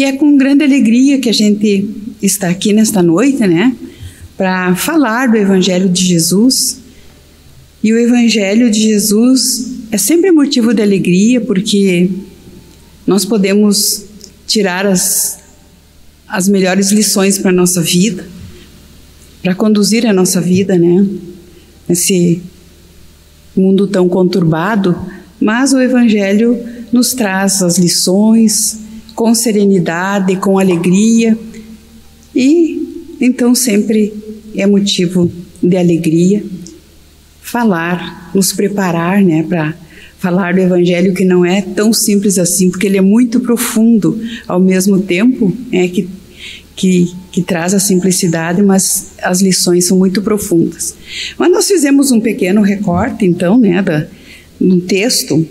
E é com grande alegria que a gente está aqui nesta noite, né, para falar do Evangelho de Jesus. E o Evangelho de Jesus é sempre motivo de alegria, porque nós podemos tirar as, as melhores lições para a nossa vida, para conduzir a nossa vida, né? Nesse mundo tão conturbado, mas o Evangelho nos traz as lições com serenidade, com alegria, e então sempre é motivo de alegria falar, nos preparar, né, para falar do Evangelho que não é tão simples assim, porque ele é muito profundo, ao mesmo tempo é que, que, que traz a simplicidade, mas as lições são muito profundas. Mas nós fizemos um pequeno recorte, então, né, da, um texto,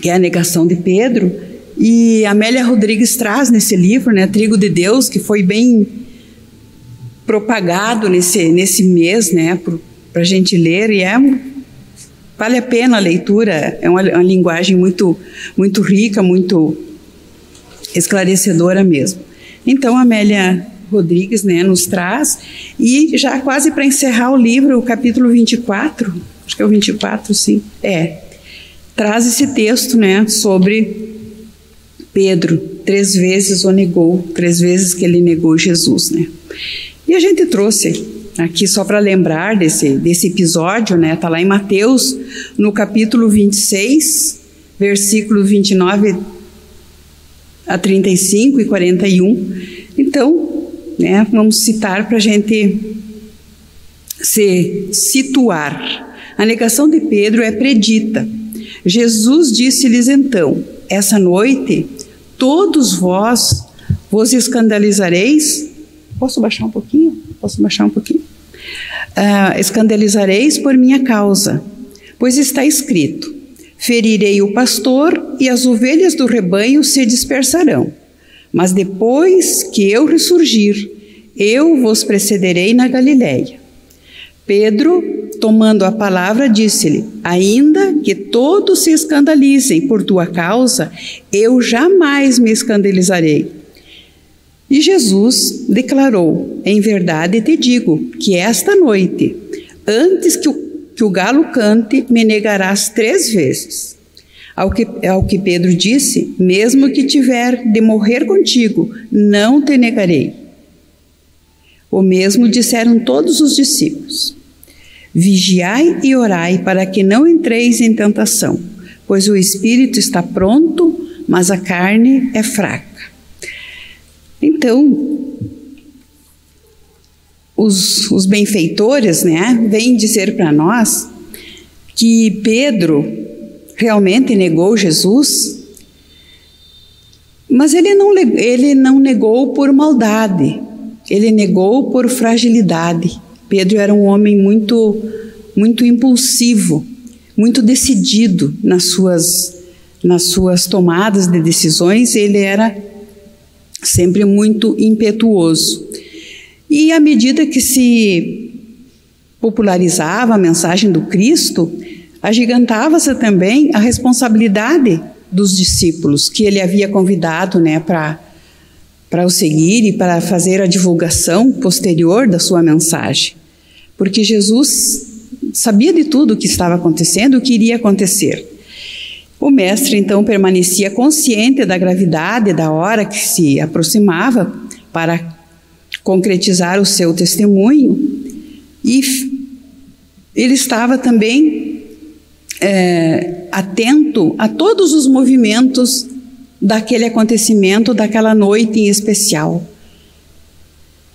que é a negação de Pedro, e Amélia Rodrigues traz nesse livro, né, Trigo de Deus, que foi bem propagado nesse, nesse mês, né, para a gente ler, e é Vale a pena a leitura, é uma, uma linguagem muito, muito rica, muito esclarecedora mesmo. Então, Amélia Rodrigues né, nos traz, e já quase para encerrar o livro, o capítulo 24, acho que é o 24, sim, é, traz esse texto né, sobre Pedro, três vezes o negou, três vezes que ele negou Jesus. Né? E a gente trouxe aqui só para lembrar desse, desse episódio, né? Está lá em Mateus, no capítulo 26, versículo 29 a 35 e 41. Então, né, vamos citar para a gente se situar. A negação de Pedro é predita. Jesus disse-lhes então: Essa noite todos vós vos escandalizareis. Posso baixar um pouquinho? Posso baixar um pouquinho? Uh, escandalizareis por minha causa, pois está escrito: ferirei o pastor e as ovelhas do rebanho se dispersarão. Mas depois que eu ressurgir, eu vos precederei na Galiléia. Pedro, tomando a palavra, disse-lhe: Ainda que todos se escandalizem por tua causa, eu jamais me escandalizarei. E Jesus declarou: Em verdade te digo que esta noite, antes que o, que o galo cante, me negarás três vezes. Ao que, ao que Pedro disse: Mesmo que tiver de morrer contigo, não te negarei. O mesmo disseram todos os discípulos. Vigiai e orai para que não entreis em tentação, pois o espírito está pronto, mas a carne é fraca. Então, os, os benfeitores né, vêm dizer para nós que Pedro realmente negou Jesus, mas ele não, ele não negou por maldade, ele negou por fragilidade. Pedro era um homem muito, muito impulsivo, muito decidido nas suas, nas suas tomadas de decisões, ele era sempre muito impetuoso. E à medida que se popularizava a mensagem do Cristo, agigantava-se também a responsabilidade dos discípulos que ele havia convidado né, para para o seguir e para fazer a divulgação posterior da sua mensagem. Porque Jesus sabia de tudo o que estava acontecendo, o que iria acontecer. O mestre então permanecia consciente da gravidade da hora que se aproximava para concretizar o seu testemunho e ele estava também é, atento a todos os movimentos daquele acontecimento, daquela noite em especial.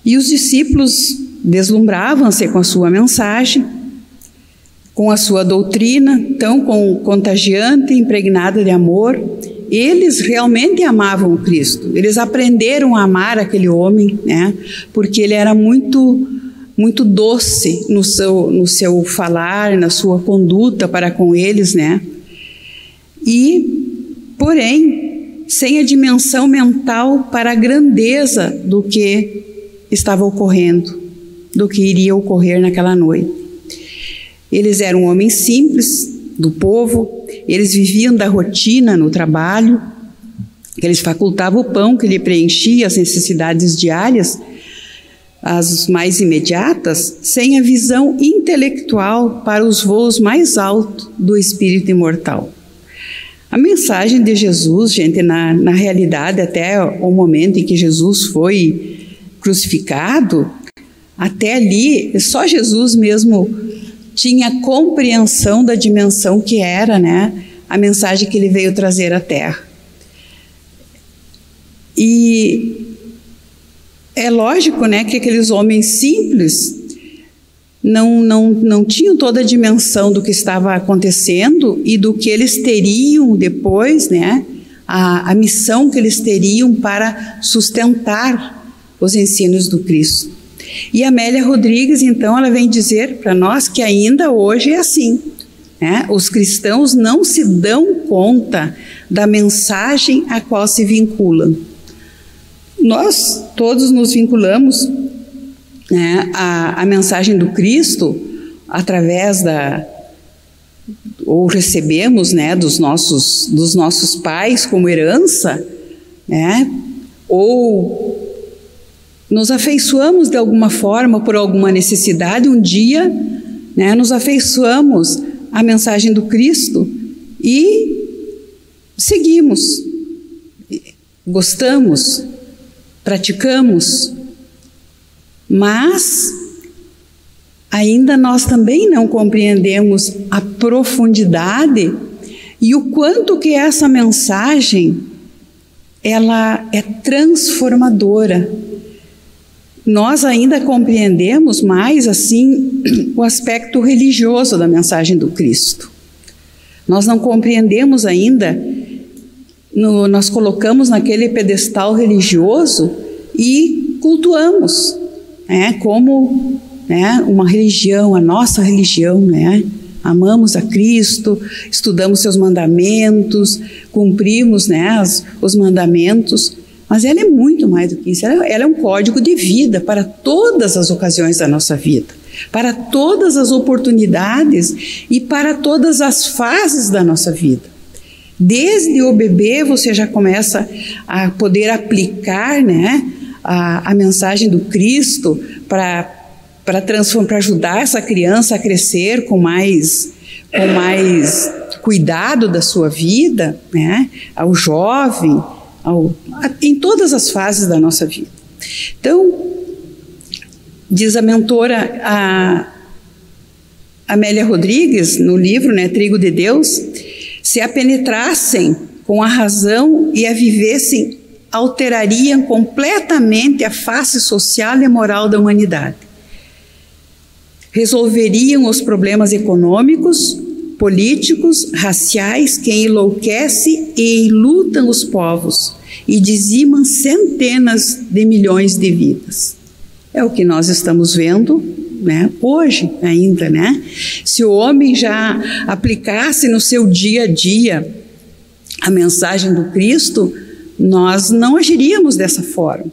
E os discípulos deslumbravam-se com a sua mensagem com a sua doutrina tão contagiante, impregnada de amor, eles realmente amavam Cristo. Eles aprenderam a amar aquele homem, né? Porque ele era muito muito doce no seu no seu falar, na sua conduta para com eles, né? E porém, sem a dimensão mental para a grandeza do que estava ocorrendo, do que iria ocorrer naquela noite. Eles eram homens simples do povo, eles viviam da rotina no trabalho, que lhes facultava o pão que lhe preenchia as necessidades diárias, as mais imediatas, sem a visão intelectual para os voos mais altos do espírito imortal. A mensagem de Jesus, gente, na, na realidade, até o momento em que Jesus foi crucificado, até ali, só Jesus mesmo tinha compreensão da dimensão que era, né, a mensagem que ele veio trazer à Terra. E é lógico, né, que aqueles homens simples não, não, não tinham toda a dimensão do que estava acontecendo e do que eles teriam depois, né? A, a missão que eles teriam para sustentar os ensinos do Cristo. E Amélia Rodrigues, então, ela vem dizer para nós que ainda hoje é assim. Né? Os cristãos não se dão conta da mensagem a qual se vinculam. Nós todos nos vinculamos né, a, a mensagem do Cristo através da ou recebemos né, dos, nossos, dos nossos pais como herança, né, ou nos afeiçoamos de alguma forma por alguma necessidade, um dia né, nos afeiçoamos à mensagem do Cristo e seguimos, gostamos, praticamos, mas ainda nós também não compreendemos a profundidade e o quanto que essa mensagem ela é transformadora. Nós ainda compreendemos mais assim o aspecto religioso da mensagem do Cristo. Nós não compreendemos ainda, no, nós colocamos naquele pedestal religioso e cultuamos é, como né, uma religião, a nossa religião, né? Amamos a Cristo, estudamos seus mandamentos, cumprimos né, os, os mandamentos, mas ela é muito mais do que isso. Ela, ela é um código de vida para todas as ocasiões da nossa vida, para todas as oportunidades e para todas as fases da nossa vida. Desde o bebê você já começa a poder aplicar, né, a, a mensagem do Cristo para para transformar, para ajudar essa criança a crescer com mais com mais cuidado da sua vida, né? Ao jovem, ao, a, em todas as fases da nossa vida. Então, diz a mentora a Amélia Rodrigues no livro, né, Trigo de Deus, se a penetrassem com a razão e a vivessem alterariam completamente a face social e moral da humanidade. Resolveriam os problemas econômicos, políticos, raciais que enlouquecem e enlutam os povos e dizimam centenas de milhões de vidas. É o que nós estamos vendo né, hoje ainda, né? Se o homem já aplicasse no seu dia a dia a mensagem do Cristo, nós não agiríamos dessa forma.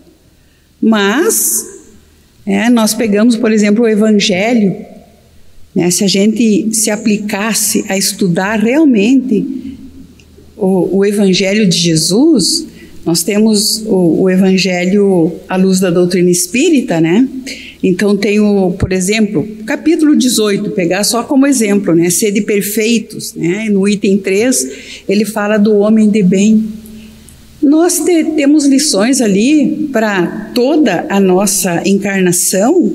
Mas é, nós pegamos, por exemplo, o Evangelho, né, se a gente se aplicasse a estudar realmente o, o Evangelho de Jesus, nós temos o, o, Evangelho à luz da doutrina espírita, né? Então tem o, por exemplo, capítulo 18, pegar só como exemplo, né? Sede perfeitos, né? No item 3, ele fala do homem de bem. Nós te, temos lições ali para toda a nossa encarnação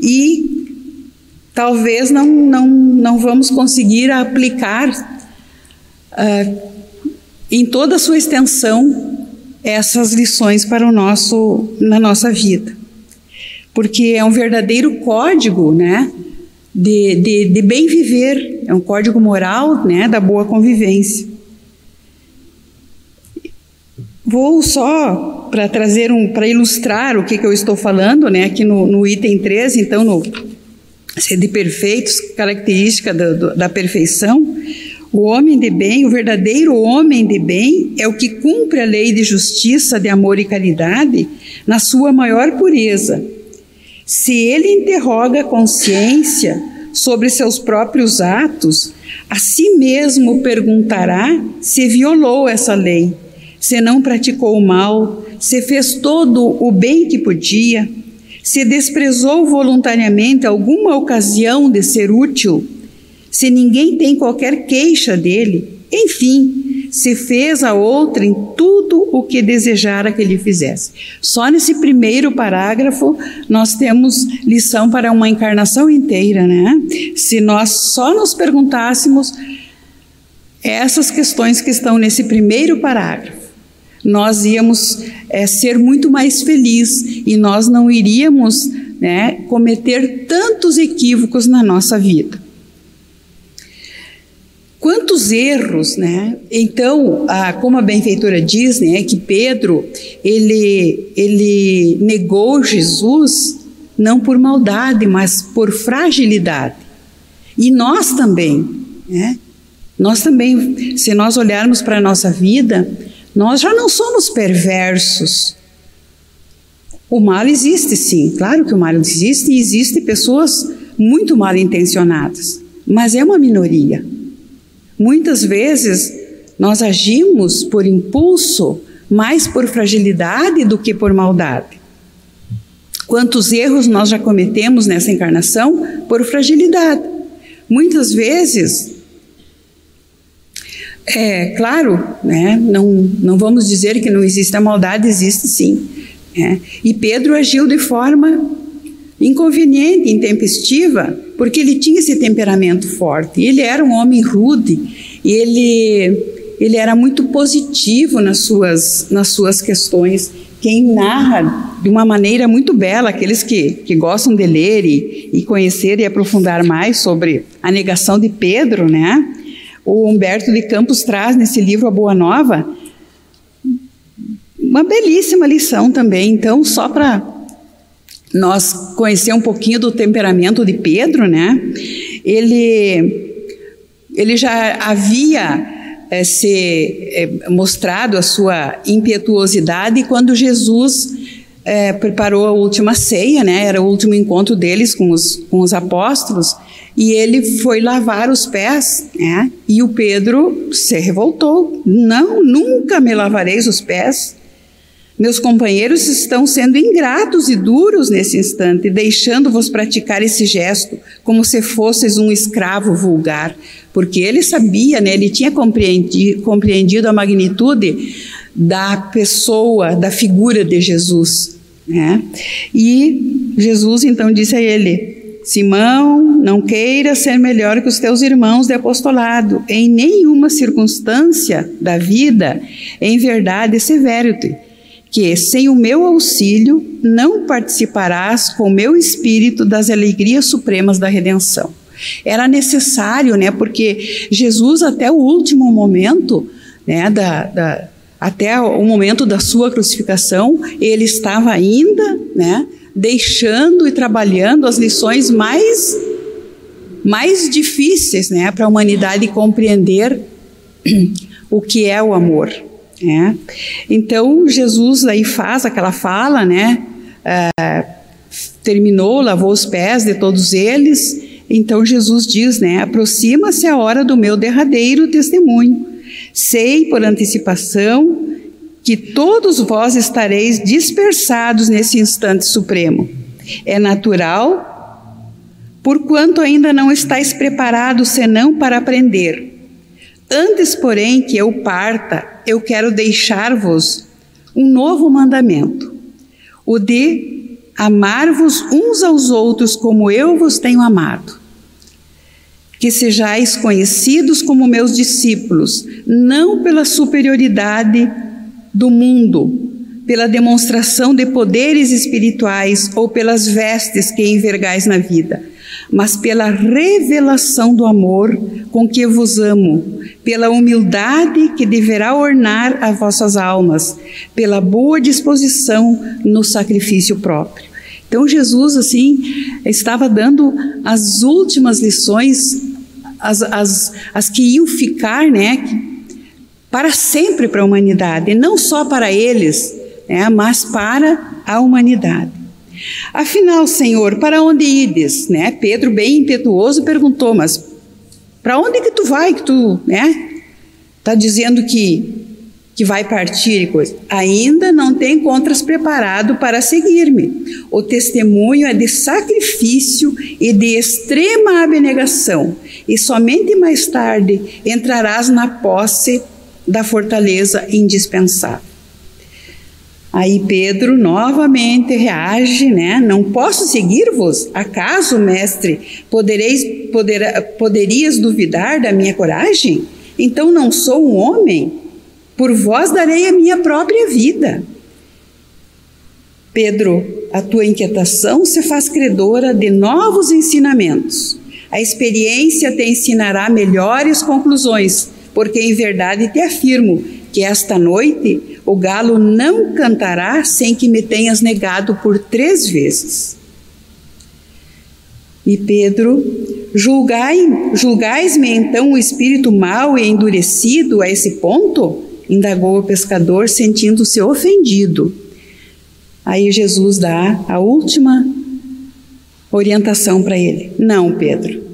e talvez não, não, não vamos conseguir aplicar uh, em toda a sua extensão essas lições para o nosso na nossa vida. Porque é um verdadeiro código né de, de, de bem viver. É um código moral né da boa convivência Vou só para trazer um, para ilustrar o que, que eu estou falando, né? Aqui no, no item 13, então, no de perfeitos, característica da perfeição. O homem de bem, o verdadeiro homem de bem, é o que cumpre a lei de justiça, de amor e caridade na sua maior pureza. Se ele interroga a consciência sobre seus próprios atos, a si mesmo perguntará se violou essa lei se não praticou o mal, se fez todo o bem que podia, se desprezou voluntariamente alguma ocasião de ser útil, se ninguém tem qualquer queixa dele, enfim, se fez a outrem tudo o que desejara que lhe fizesse. Só nesse primeiro parágrafo nós temos lição para uma encarnação inteira, né? Se nós só nos perguntássemos essas questões que estão nesse primeiro parágrafo, nós íamos é, ser muito mais felizes e nós não iríamos né, cometer tantos equívocos na nossa vida. Quantos erros, né? Então, a, como a benfeitora diz, né, que Pedro ele ele negou Jesus não por maldade, mas por fragilidade. E nós também, né? Nós também, se nós olharmos para a nossa vida, nós já não somos perversos. O mal existe, sim, claro que o mal existe e existem pessoas muito mal intencionadas, mas é uma minoria. Muitas vezes nós agimos por impulso, mais por fragilidade do que por maldade. Quantos erros nós já cometemos nessa encarnação por fragilidade? Muitas vezes é claro, né? não, não vamos dizer que não existe a maldade, existe sim. Né? E Pedro agiu de forma inconveniente, intempestiva, porque ele tinha esse temperamento forte. Ele era um homem rude, ele, ele era muito positivo nas suas, nas suas questões. Quem narra de uma maneira muito bela, aqueles que, que gostam de ler e, e conhecer e aprofundar mais sobre a negação de Pedro, né? O Humberto de Campos traz nesse livro A Boa Nova, uma belíssima lição também. Então, só para nós conhecer um pouquinho do temperamento de Pedro, né? Ele, ele já havia é, se é, mostrado a sua impetuosidade quando Jesus é, preparou a última ceia, né? Era o último encontro deles com os, com os apóstolos e ele foi lavar os pés, né? E o Pedro se revoltou. Não, nunca me lavareis os pés. Meus companheiros estão sendo ingratos e duros nesse instante, deixando-vos praticar esse gesto como se fosseis um escravo vulgar, porque ele sabia, né, ele tinha compreendido, compreendido a magnitude da pessoa, da figura de Jesus. Né? E Jesus então disse a ele: Simão, não queira ser melhor que os teus irmãos de apostolado, em nenhuma circunstância da vida, em verdade severo-te, que sem o meu auxílio não participarás com o meu espírito das alegrias supremas da redenção. Era necessário, né, porque Jesus até o último momento, né, da, da até o momento da sua crucificação, ele estava ainda, né, deixando e trabalhando as lições mais mais difíceis, né, para a humanidade compreender o que é o amor, né? Então Jesus aí faz aquela fala, né? É, terminou, lavou os pés de todos eles. Então Jesus diz, né? Aproxima-se a hora do meu derradeiro testemunho. Sei por antecipação que todos vós estareis dispersados nesse instante supremo. É natural, porquanto ainda não estáis preparados senão para aprender. Antes, porém, que eu parta, eu quero deixar-vos um novo mandamento, o de amar-vos uns aos outros como eu vos tenho amado. Que sejais conhecidos como meus discípulos, não pela superioridade do mundo, pela demonstração de poderes espirituais ou pelas vestes que envergais na vida, mas pela revelação do amor com que vos amo, pela humildade que deverá ornar as vossas almas, pela boa disposição no sacrifício próprio. Então Jesus assim estava dando as últimas lições, as, as, as que iam ficar, né, para sempre para a humanidade, e não só para eles, né, mas para a humanidade. Afinal, Senhor, para onde ides? Né? Pedro, bem impetuoso, perguntou: Mas para onde que tu vai? Que tu, né? Está dizendo que que vai partir e coisa. Ainda não tem encontras preparado para seguir-me. O testemunho é de sacrifício e de extrema abnegação, e somente mais tarde entrarás na posse da fortaleza indispensável. Aí Pedro novamente reage, né? Não posso seguir-vos? Acaso, mestre, podereis, poder, poderias duvidar da minha coragem? Então não sou um homem? Por vós darei a minha própria vida. Pedro, a tua inquietação se faz credora de novos ensinamentos. A experiência te ensinará melhores conclusões, porque em verdade te afirmo que esta noite o galo não cantará sem que me tenhas negado por três vezes. E Pedro, julgai, julgais-me então o espírito mau e endurecido a esse ponto? Indagou o pescador, sentindo-se ofendido. Aí Jesus dá a última orientação para ele: Não, Pedro,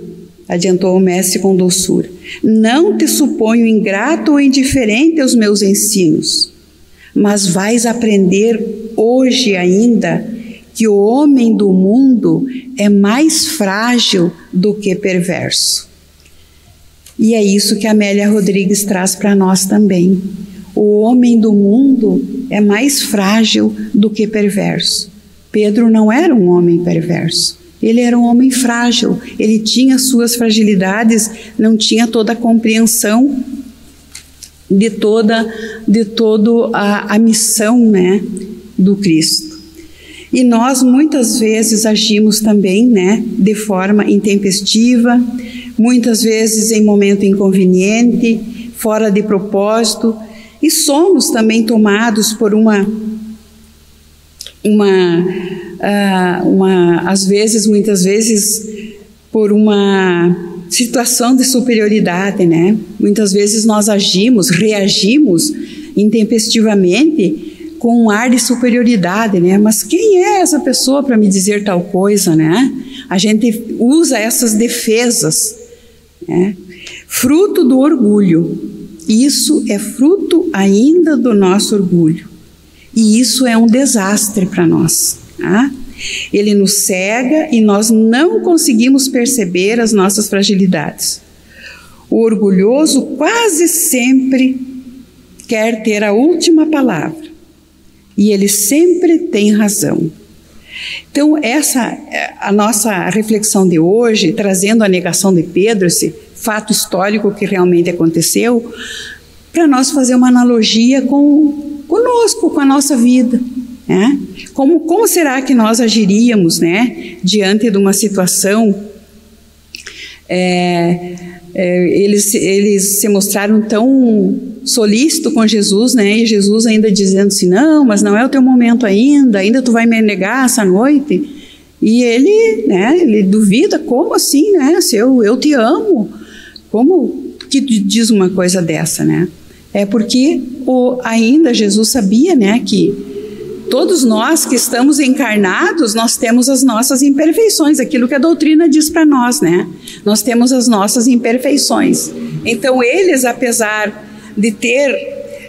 adiantou o mestre com doçura. Não te suponho ingrato ou indiferente aos meus ensinos, mas vais aprender hoje ainda que o homem do mundo é mais frágil do que perverso. E é isso que Amélia Rodrigues traz para nós também. O homem do mundo é mais frágil do que perverso. Pedro não era um homem perverso. Ele era um homem frágil, ele tinha suas fragilidades, não tinha toda a compreensão de toda de todo a, a missão, né, do Cristo. E nós muitas vezes agimos também, né, de forma intempestiva, muitas vezes em momento inconveniente, fora de propósito, e somos também tomados por uma uma uh, uma, às vezes, muitas vezes, por uma situação de superioridade, né? Muitas vezes nós agimos, reagimos intempestivamente com um ar de superioridade, né? Mas quem é essa pessoa para me dizer tal coisa, né? A gente usa essas defesas, né? Fruto do orgulho. Isso é fruto ainda do nosso orgulho. E isso é um desastre para nós. Tá? Ele nos cega e nós não conseguimos perceber as nossas fragilidades. O orgulhoso quase sempre quer ter a última palavra e ele sempre tem razão. Então, essa é a nossa reflexão de hoje, trazendo a negação de Pedro, esse fato histórico que realmente aconteceu, para nós fazer uma analogia com conosco, com a nossa vida. Né? Como, como será que nós agiríamos né, diante de uma situação? É, é, eles, eles se mostraram tão solícitos com Jesus, né? E Jesus ainda dizendo assim: Não, mas não é o teu momento ainda, ainda tu vai me negar essa noite. E ele, né, ele duvida: Como assim, né? Se eu, eu te amo, como que diz uma coisa dessa, né? É porque o, ainda Jesus sabia, né, que Todos nós que estamos encarnados, nós temos as nossas imperfeições, aquilo que a doutrina diz para nós, né? Nós temos as nossas imperfeições. Então, eles, apesar de ter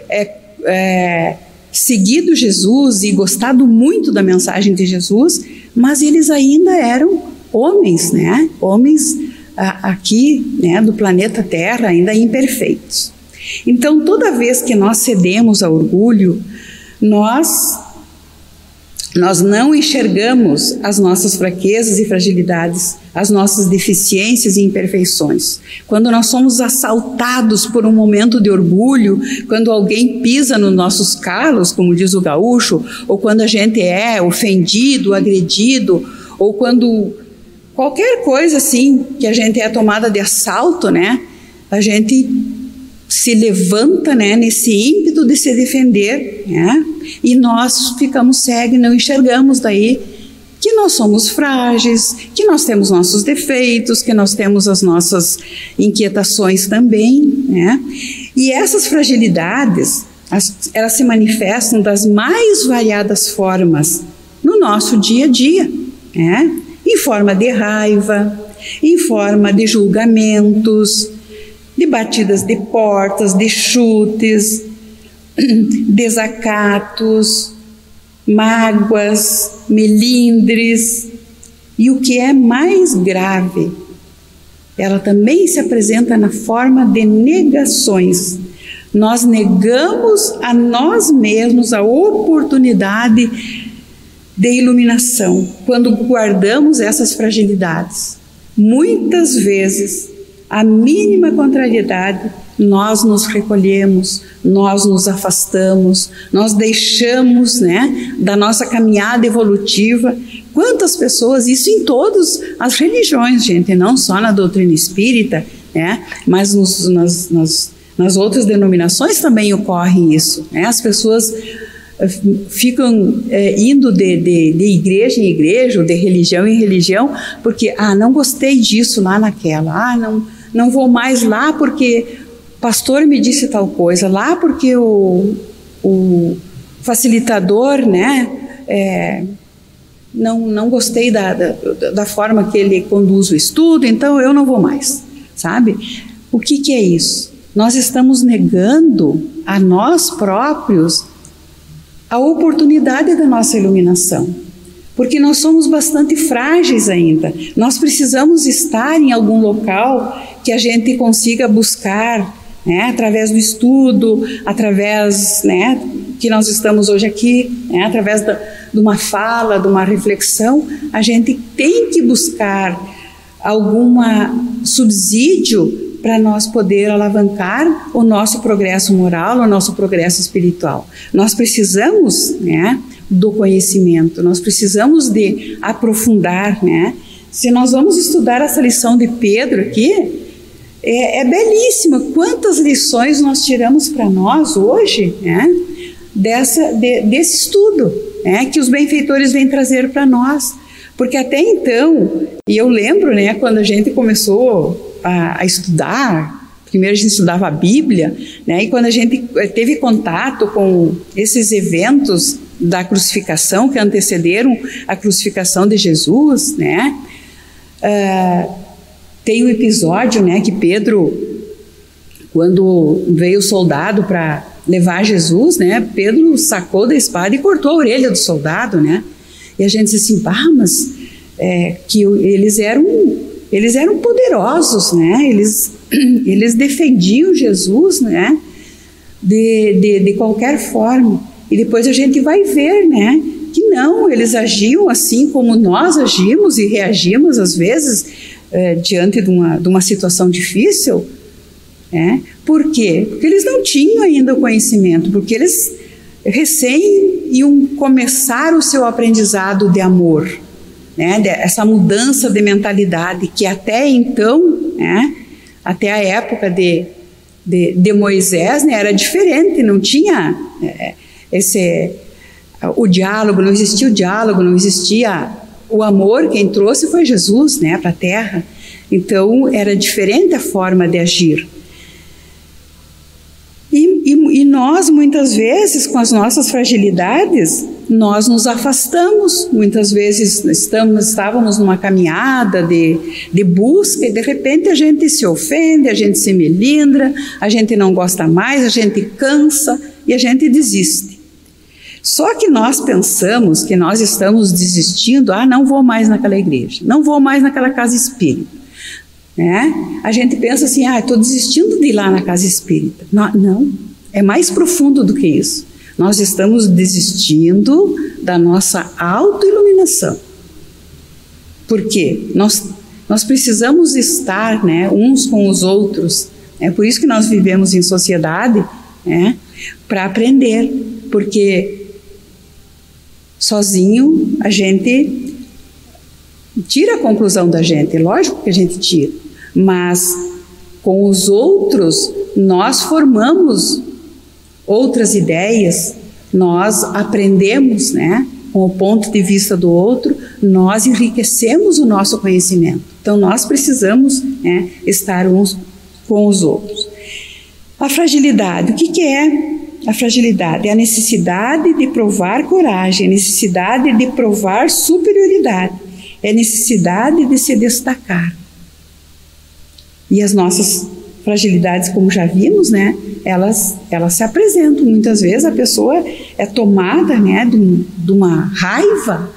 é, é, seguido Jesus e gostado muito da mensagem de Jesus, mas eles ainda eram homens, né? Homens a, aqui, né, do planeta Terra, ainda imperfeitos. Então, toda vez que nós cedemos ao orgulho, nós nós não enxergamos as nossas fraquezas e fragilidades, as nossas deficiências e imperfeições. Quando nós somos assaltados por um momento de orgulho, quando alguém pisa nos nossos calos, como diz o gaúcho, ou quando a gente é ofendido, agredido, ou quando qualquer coisa assim que a gente é tomada de assalto, né? A gente se levanta né, nesse ímpeto de se defender, né, e nós ficamos cegos não enxergamos daí que nós somos frágeis, que nós temos nossos defeitos, que nós temos as nossas inquietações também, né? E essas fragilidades, as, elas se manifestam das mais variadas formas no nosso dia a dia, né? Em forma de raiva, em forma de julgamentos, de batidas de portas, de chutes, desacatos, mágoas, melindres. E o que é mais grave, ela também se apresenta na forma de negações. Nós negamos a nós mesmos a oportunidade de iluminação quando guardamos essas fragilidades. Muitas vezes, a mínima contrariedade, nós nos recolhemos, nós nos afastamos, nós deixamos, né, da nossa caminhada evolutiva. Quantas pessoas, isso em todas as religiões, gente, não só na doutrina espírita, né, mas nos, nas, nas, nas outras denominações também ocorre isso. Né, as pessoas ficam é, indo de, de, de, igreja em igreja, ou de religião em religião, porque, ah, não gostei disso lá naquela, ah, não, não vou mais lá porque o pastor me disse tal coisa, lá porque o, o facilitador, né, é, não, não gostei da, da, da forma que ele conduz o estudo, então eu não vou mais, sabe? O que, que é isso? Nós estamos negando a nós próprios a oportunidade da nossa iluminação. Porque nós somos bastante frágeis ainda. Nós precisamos estar em algum local que a gente consiga buscar, né, através do estudo, através, né, que nós estamos hoje aqui, né, através da, de uma fala, de uma reflexão, a gente tem que buscar algum subsídio para nós poder alavancar o nosso progresso moral, o nosso progresso espiritual. Nós precisamos, né, do conhecimento, nós precisamos de aprofundar, né? Se nós vamos estudar essa lição de Pedro aqui, é, é belíssima. Quantas lições nós tiramos para nós hoje, né? Dessa, de, desse estudo, né? Que os benfeitores vêm trazer para nós. Porque até então, e eu lembro, né, quando a gente começou a, a estudar, primeiro a gente estudava a Bíblia, né? E quando a gente eh, teve contato com esses eventos da crucificação que antecederam a crucificação de Jesus, né? Uh, tem um episódio, né, que Pedro, quando veio o soldado para levar Jesus, né, Pedro sacou da espada e cortou a orelha do soldado, né? E a gente disse assim, bah, mas é, que eles eram eles eram poderosos, né? Eles, eles defendiam Jesus, né? De, de, de qualquer forma. E depois a gente vai ver, né? Que não, eles agiam assim como nós agimos e reagimos às vezes é, diante de uma, de uma situação difícil. Né? Por quê? Porque eles não tinham ainda o conhecimento, porque eles recém iam começar o seu aprendizado de amor né, essa mudança de mentalidade que até então, né, até a época de, de, de Moisés, né, era diferente, não tinha é, esse o diálogo, não existia o diálogo, não existia o amor, quem trouxe foi Jesus, né, para a terra. Então era diferente a forma de agir. E, e, e nós, muitas vezes, com as nossas fragilidades, nós nos afastamos, muitas vezes estamos, estávamos numa caminhada de, de busca e de repente a gente se ofende, a gente se melindra, a gente não gosta mais, a gente cansa e a gente desiste. Só que nós pensamos que nós estamos desistindo, ah, não vou mais naquela igreja, não vou mais naquela casa espírita. Né? A gente pensa assim, ah, estou desistindo de ir lá na casa espírita. Não, não, é mais profundo do que isso. Nós estamos desistindo da nossa autoiluminação. Por quê? Nós, nós precisamos estar né, uns com os outros. É por isso que nós vivemos em sociedade, né, para aprender. Porque sozinho a gente tira a conclusão da gente, lógico que a gente tira, mas com os outros nós formamos outras ideias, nós aprendemos, né? Com o ponto de vista do outro, nós enriquecemos o nosso conhecimento. Então, nós precisamos né, estar uns com os outros. A fragilidade, o que, que é a fragilidade? É a necessidade de provar coragem, a necessidade de provar superioridade, é a necessidade de se destacar. E as nossas fragilidades, como já vimos, né? elas, elas se apresentam. Muitas vezes a pessoa é tomada né, de, de uma raiva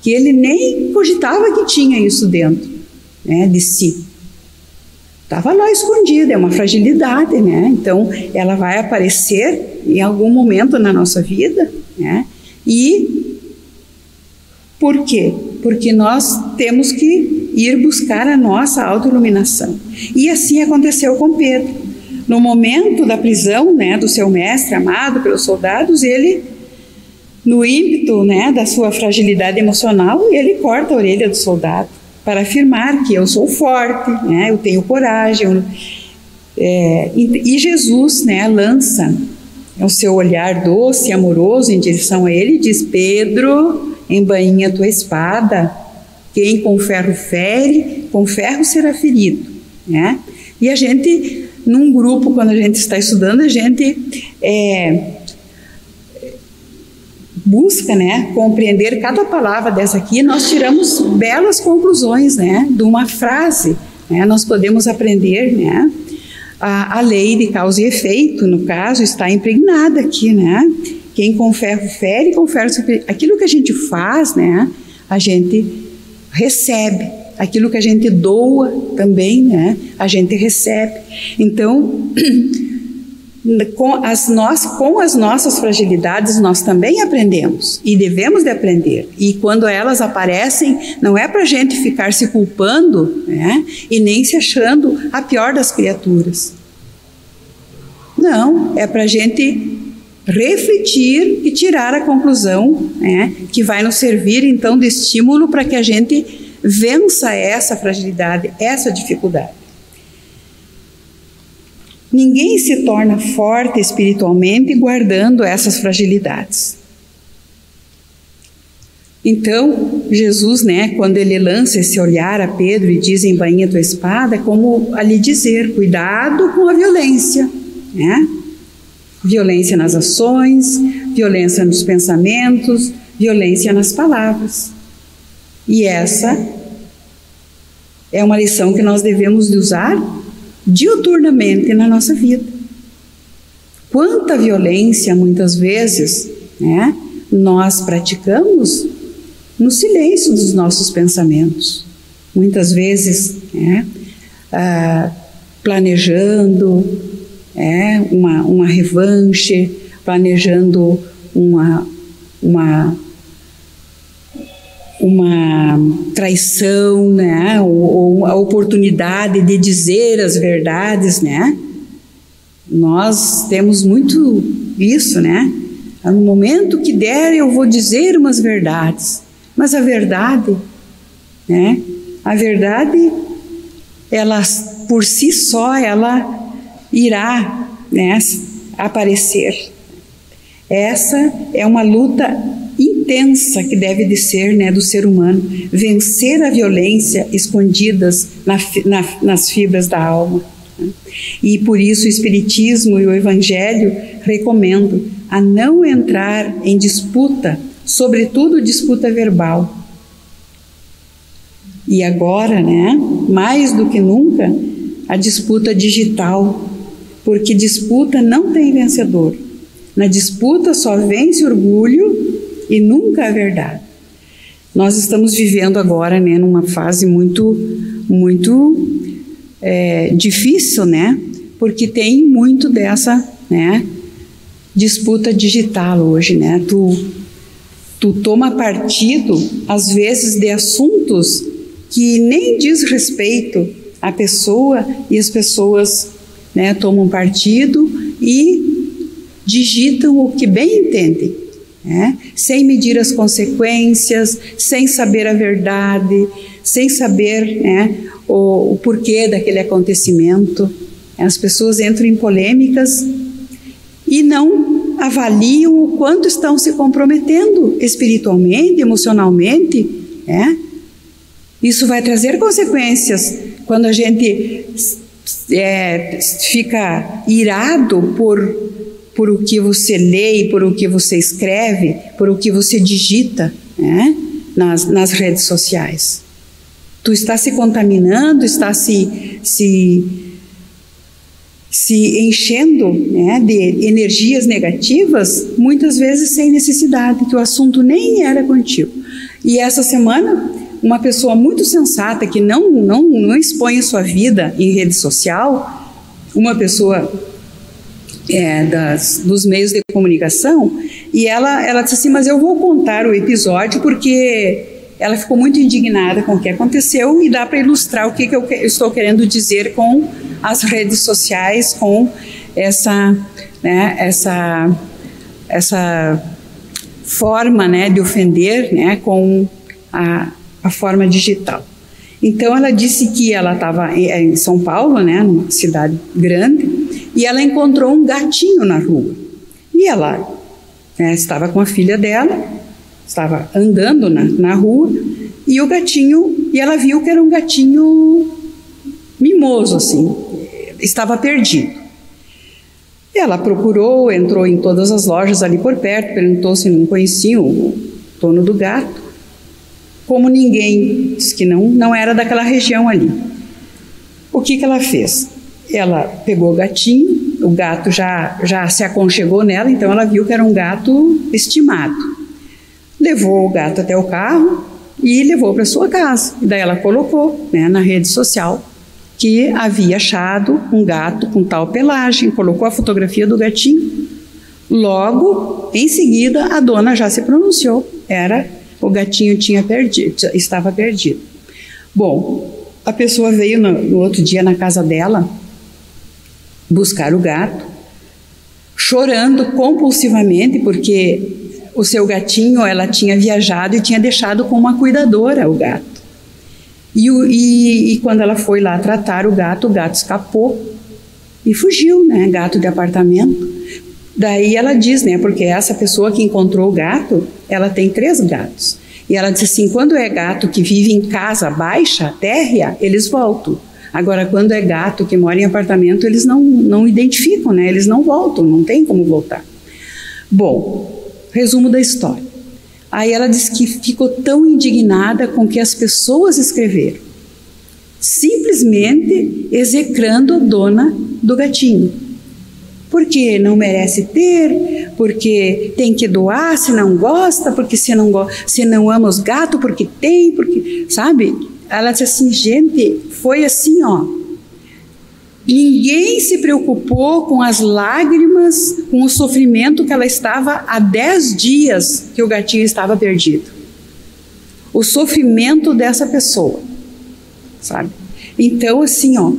que ele nem cogitava que tinha isso dentro né, de si. Estava lá escondida, é uma fragilidade, né? Então, ela vai aparecer em algum momento na nossa vida, né? E por quê? Porque nós temos que ir buscar a nossa autoiluminação. E assim aconteceu com Pedro. No momento da prisão, né, do seu mestre amado pelos soldados, ele no ímpeto, né, da sua fragilidade emocional, ele corta a orelha do soldado para afirmar que eu sou forte, né, eu tenho coragem. Eu, é, e, e, Jesus né, lança o seu olhar doce e amoroso em direção a ele e diz: Pedro, embainha tua espada, quem com ferro fere, com ferro será ferido. Né? E a gente, num grupo, quando a gente está estudando, a gente é, busca, né, compreender cada palavra dessa aqui, nós tiramos belas conclusões, né, de uma frase. Né, nós podemos aprender, né, a, a lei de causa e efeito, no caso, está impregnada aqui, né. Quem com ferro fere, com ferro Aquilo que a gente faz, né, a gente recebe. Aquilo que a gente doa também, né, a gente recebe. Então com as, nós, com as nossas fragilidades, nós também aprendemos e devemos de aprender. E quando elas aparecem, não é para a gente ficar se culpando né, e nem se achando a pior das criaturas. Não, é para a gente refletir e tirar a conclusão né, que vai nos servir então de estímulo para que a gente vença essa fragilidade, essa dificuldade. Ninguém se torna forte espiritualmente guardando essas fragilidades. Então, Jesus, né, quando ele lança esse olhar a Pedro e diz em bainha tua espada, é como a lhe dizer, cuidado com a violência, né? Violência nas ações, violência nos pensamentos, violência nas palavras. E essa é uma lição que nós devemos de usar diuturnamente na nossa vida. Quanta violência, muitas vezes, né, nós praticamos no silêncio dos nossos pensamentos. Muitas vezes, né, ah, planejando é, uma, uma revanche, planejando uma, uma uma traição, né? Ou, ou, a oportunidade de dizer as verdades, né? Nós temos muito isso, né? No momento que der, eu vou dizer umas verdades, mas a verdade, né? A verdade, ela por si só, ela irá, né? Aparecer. Essa é uma luta intensa que deve de ser né, do ser humano, vencer a violência escondidas na, na, nas fibras da alma. Né? E por isso o Espiritismo e o Evangelho recomendam a não entrar em disputa, sobretudo disputa verbal. E agora, né, mais do que nunca, a disputa digital, porque disputa não tem vencedor. Na disputa só vence orgulho e nunca a verdade. Nós estamos vivendo agora, né, numa fase muito, muito é, difícil, né, porque tem muito dessa, né, disputa digital hoje, né. Tu, tu toma partido às vezes de assuntos que nem diz respeito à pessoa e as pessoas, né, tomam partido e digitam o que bem entendem né? sem medir as consequências, sem saber a verdade, sem saber né, o, o porquê daquele acontecimento. As pessoas entram em polêmicas e não avaliam o quanto estão se comprometendo espiritualmente, emocionalmente. Né? Isso vai trazer consequências quando a gente é, fica irado por por o que você lê, por o que você escreve, por o que você digita né, nas, nas redes sociais. Tu está se contaminando, está se, se se enchendo né, de energias negativas, muitas vezes sem necessidade, que o assunto nem era contigo. E essa semana, uma pessoa muito sensata que não, não, não expõe a sua vida em rede social, uma pessoa é, das, dos meios de comunicação, e ela, ela disse assim: Mas eu vou contar o episódio porque ela ficou muito indignada com o que aconteceu e dá para ilustrar o que, que eu estou querendo dizer com as redes sociais, com essa, né, essa, essa forma né, de ofender né, com a, a forma digital. Então ela disse que ela estava em São Paulo, né, numa cidade grande, e ela encontrou um gatinho na rua. E ela né, estava com a filha dela estava andando na, na rua e o gatinho, e ela viu que era um gatinho mimoso, assim, estava perdido. Ela procurou, entrou em todas as lojas ali por perto, perguntou se não conhecia o dono do gato. Como ninguém disse que não, não era daquela região ali. O que, que ela fez? Ela pegou o gatinho, o gato já, já se aconchegou nela, então ela viu que era um gato estimado levou o gato até o carro e levou para sua casa. E daí ela colocou né, na rede social que havia achado um gato com tal pelagem, colocou a fotografia do gatinho. Logo, em seguida, a dona já se pronunciou. Era o gatinho tinha perdido, estava perdido. Bom, a pessoa veio no, no outro dia na casa dela buscar o gato, chorando compulsivamente porque o seu gatinho, ela tinha viajado e tinha deixado com uma cuidadora o gato. E, e, e, quando ela foi lá tratar o gato, o gato escapou e fugiu, né? Gato de apartamento. Daí ela diz, né? Porque essa pessoa que encontrou o gato, ela tem três gatos. E ela disse assim: quando é gato que vive em casa baixa, térrea, eles voltam. Agora, quando é gato que mora em apartamento, eles não, não identificam, né? Eles não voltam, não tem como voltar. Bom, Resumo da história. Aí ela diz que ficou tão indignada com que as pessoas escreveram, simplesmente execrando a dona do gatinho. Porque não merece ter, porque tem que doar se não gosta, porque se não, se não ama os gatos, porque tem, porque. Sabe? Ela disse assim, gente, foi assim, ó Ninguém se preocupou com as lágrimas, com o sofrimento que ela estava há dez dias que o gatinho estava perdido. O sofrimento dessa pessoa, sabe? Então, assim, ó,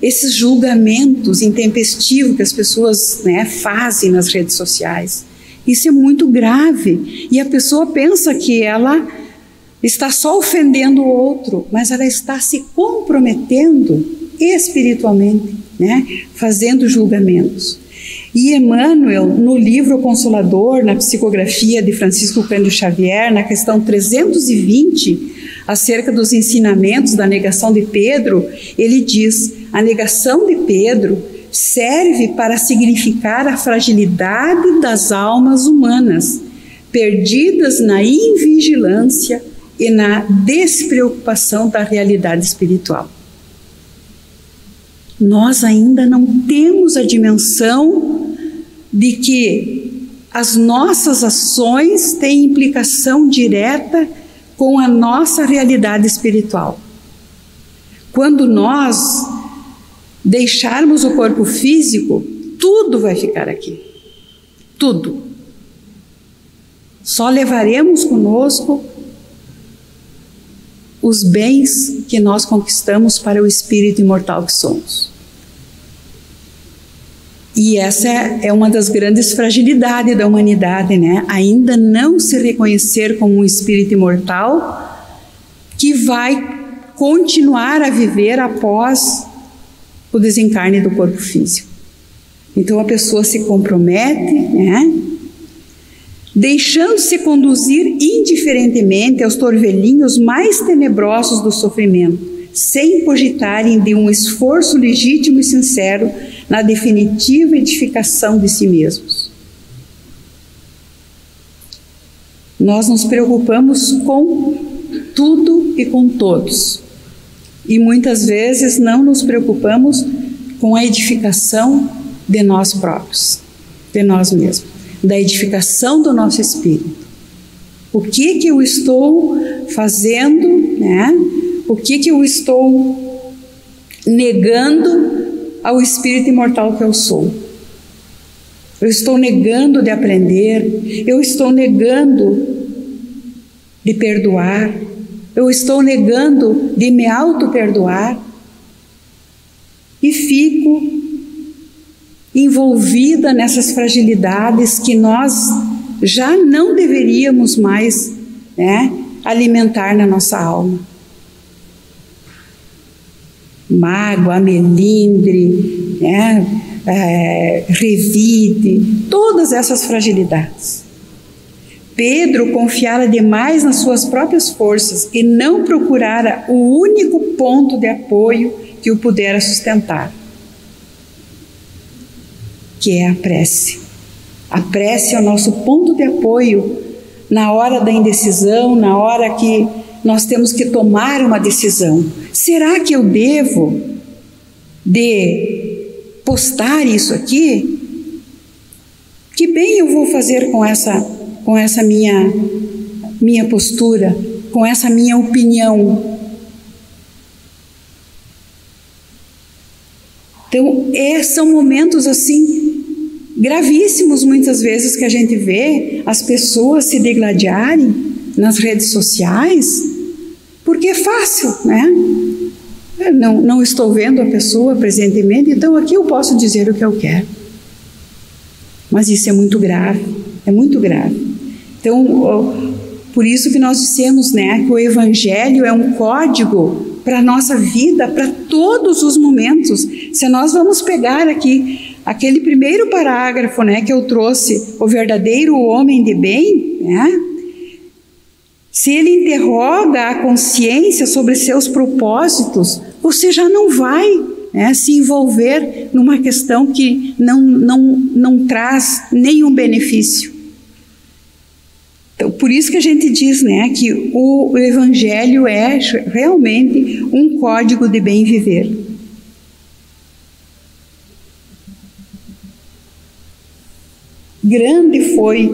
esses julgamentos intempestivos que as pessoas né, fazem nas redes sociais, isso é muito grave. E a pessoa pensa que ela está só ofendendo o outro, mas ela está se comprometendo espiritualmente, né? fazendo julgamentos. E Emmanuel, no livro Consolador, na psicografia de Francisco Cândido Xavier, na questão 320, acerca dos ensinamentos da negação de Pedro, ele diz: a negação de Pedro serve para significar a fragilidade das almas humanas, perdidas na invigilância e na despreocupação da realidade espiritual nós ainda não temos a dimensão de que as nossas ações têm implicação direta com a nossa realidade espiritual. Quando nós deixarmos o corpo físico, tudo vai ficar aqui. Tudo. Só levaremos conosco os bens que nós conquistamos para o espírito imortal que somos. E essa é uma das grandes fragilidades da humanidade, né? Ainda não se reconhecer como um espírito imortal que vai continuar a viver após o desencarne do corpo físico. Então a pessoa se compromete, né? Deixando-se conduzir indiferentemente aos torvelinhos mais tenebrosos do sofrimento, sem cogitarem de um esforço legítimo e sincero na definitiva edificação de si mesmos. Nós nos preocupamos com tudo e com todos, e muitas vezes não nos preocupamos com a edificação de nós próprios, de nós mesmos, da edificação do nosso espírito. O que que eu estou fazendo, né? O que que eu estou negando ao espírito imortal que eu sou? Eu estou negando de aprender, eu estou negando de perdoar, eu estou negando de me auto-perdoar e fico envolvida nessas fragilidades que nós já não deveríamos mais né, alimentar na nossa alma. Mágoa, melindre, né, é, revide, todas essas fragilidades. Pedro confiara demais nas suas próprias forças e não procurara o único ponto de apoio que o pudera sustentar, que é a prece. A prece é o nosso ponto de apoio na hora da indecisão, na hora que nós temos que tomar uma decisão. Será que eu devo de postar isso aqui? Que bem eu vou fazer com essa com essa minha minha postura, com essa minha opinião? Então, são momentos assim gravíssimos muitas vezes que a gente vê as pessoas se degladiarem nas redes sociais, porque é fácil, né? Eu não, não estou vendo a pessoa presentemente, então aqui eu posso dizer o que eu quero. Mas isso é muito grave, é muito grave. Então, por isso que nós dissemos, né, que o Evangelho é um código para a nossa vida, para todos os momentos. Se nós vamos pegar aqui aquele primeiro parágrafo, né, que eu trouxe, o verdadeiro homem de bem, né, se ele interroga a consciência sobre seus propósitos, você já não vai né, se envolver numa questão que não, não, não traz nenhum benefício. Então, por isso que a gente diz né, que o Evangelho é realmente um código de bem viver. Grande foi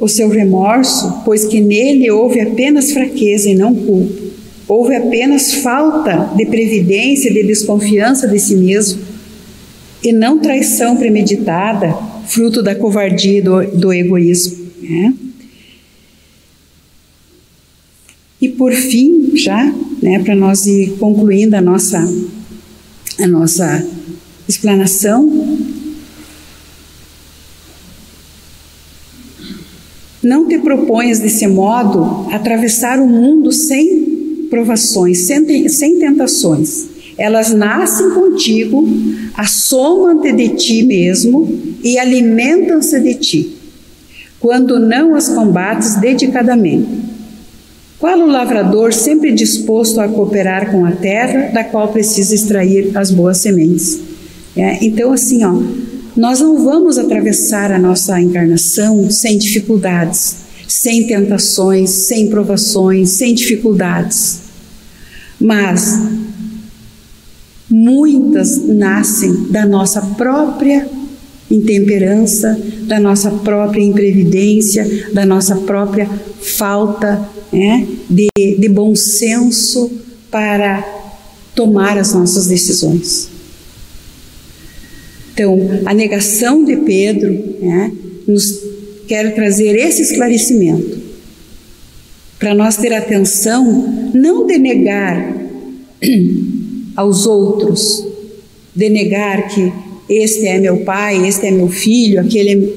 o seu remorso, pois que nele houve apenas fraqueza e não culpa. Houve apenas falta de previdência, de desconfiança de si mesmo, e não traição premeditada, fruto da covardia e do, do egoísmo. Né? E por fim, já, né, para nós ir concluindo a nossa, a nossa explanação, Não te proponhas desse modo atravessar o mundo sem provações, sem, sem tentações. Elas nascem contigo, assomam-te de ti mesmo e alimentam-se de ti, quando não as combates dedicadamente. Qual o lavrador sempre disposto a cooperar com a terra, da qual precisa extrair as boas sementes? É, então, assim, ó, nós não vamos atravessar a nossa encarnação sem dificuldades, sem tentações, sem provações, sem dificuldades. Mas muitas nascem da nossa própria intemperança, da nossa própria imprevidência, da nossa própria falta né, de, de bom senso para tomar as nossas decisões. Então, a negação de Pedro né, nos quer trazer esse esclarecimento para nós ter atenção não de negar aos outros, de negar que este é meu pai, este é meu filho, aquele é...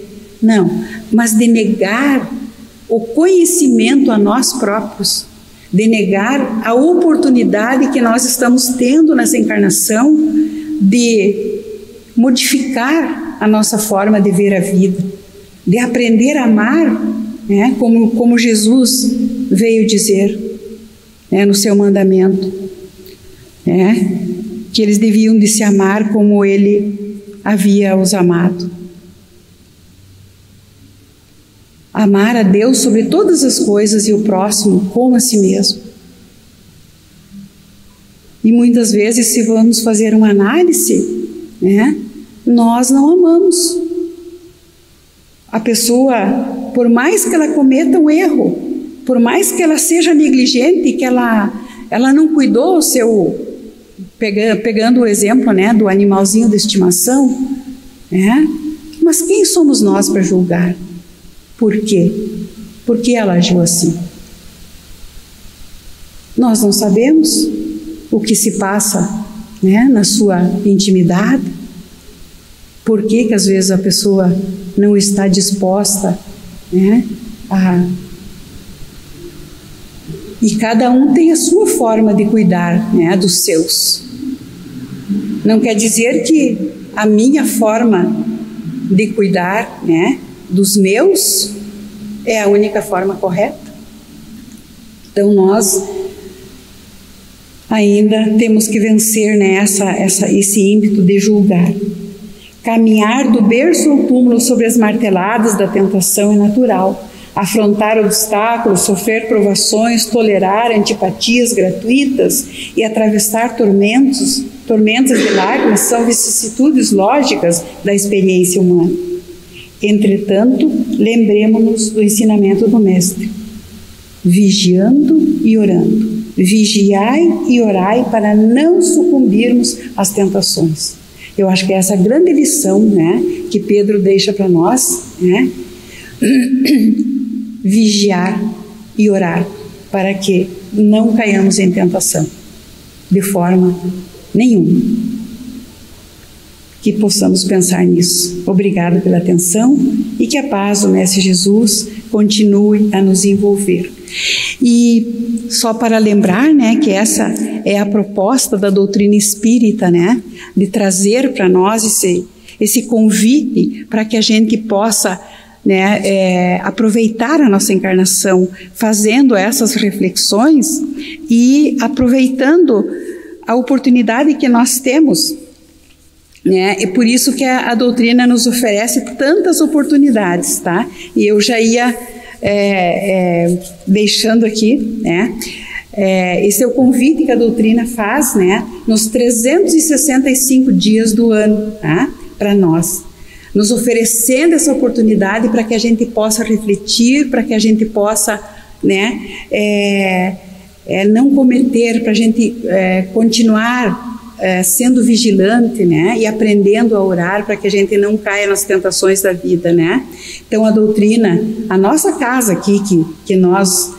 não, mas de negar o conhecimento a nós próprios, de negar a oportunidade que nós estamos tendo nessa encarnação de modificar a nossa forma de ver a vida, de aprender a amar, né, como, como Jesus veio dizer né, no seu mandamento, né, que eles deviam de se amar como ele havia os amado. Amar a Deus sobre todas as coisas e o próximo como a si mesmo. E muitas vezes, se vamos fazer uma análise, né, nós não amamos. A pessoa, por mais que ela cometa um erro, por mais que ela seja negligente, que ela, ela não cuidou o seu. Pegando, pegando o exemplo né, do animalzinho de estimação, né, mas quem somos nós para julgar? Por quê? Por que ela agiu assim? Nós não sabemos o que se passa né, na sua intimidade. Por que, que às vezes a pessoa não está disposta né, a. E cada um tem a sua forma de cuidar né, dos seus. Não quer dizer que a minha forma de cuidar né, dos meus é a única forma correta. Então nós ainda temos que vencer né, essa, essa, esse ímpeto de julgar. Caminhar do berço ao túmulo sobre as marteladas da tentação é natural. Afrontar obstáculos, sofrer provações, tolerar antipatias gratuitas e atravessar tormentos, tormentas de lágrimas são vicissitudes lógicas da experiência humana. Entretanto, lembremos-nos do ensinamento do Mestre: vigiando e orando. Vigiai e orai para não sucumbirmos às tentações. Eu acho que é essa grande lição, né, que Pedro deixa para nós, né? Vigiar e orar para que não caiamos em tentação de forma nenhuma. Que possamos pensar nisso. Obrigado pela atenção e que a paz do Mestre Jesus continue a nos envolver. E só para lembrar, né, que essa é a proposta da doutrina espírita, né, de trazer para nós esse, esse convite para que a gente possa né, é, aproveitar a nossa encarnação fazendo essas reflexões e aproveitando a oportunidade que nós temos. Né? É por isso que a, a doutrina nos oferece tantas oportunidades, tá? E eu já ia é, é, deixando aqui, né? É, esse é o convite que a doutrina faz, né? Nos 365 dias do ano, tá? Para nós, nos oferecendo essa oportunidade para que a gente possa refletir, para que a gente possa, né? É, é, não cometer, para a gente é, continuar é, sendo vigilante, né, e aprendendo a orar para que a gente não caia nas tentações da vida, né. Então a doutrina, a nossa casa aqui que que nós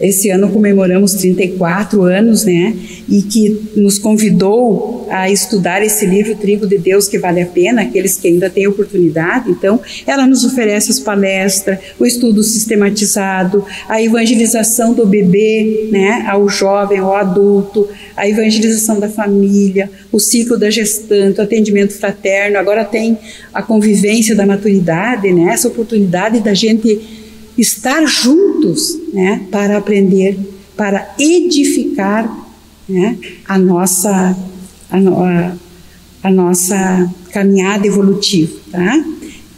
esse ano comemoramos 34 anos, né? E que nos convidou a estudar esse livro Trigo de Deus que vale a pena, aqueles que ainda têm oportunidade. Então, ela nos oferece as palestras, o estudo sistematizado, a evangelização do bebê, né, ao jovem, ao adulto, a evangelização da família, o ciclo da gestante, o atendimento fraterno. Agora tem a convivência da maturidade, né? Essa oportunidade da gente estar juntos né, para aprender, para edificar né, a, nossa, a, a, a, nossa caminhada evolutiva. Tá?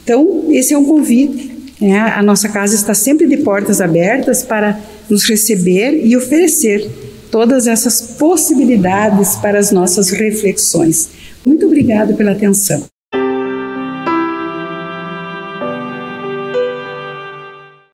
Então, esse é um convite. Né? A nossa casa está sempre de portas abertas para nos receber e oferecer todas essas possibilidades para as nossas reflexões. Muito obrigado pela atenção.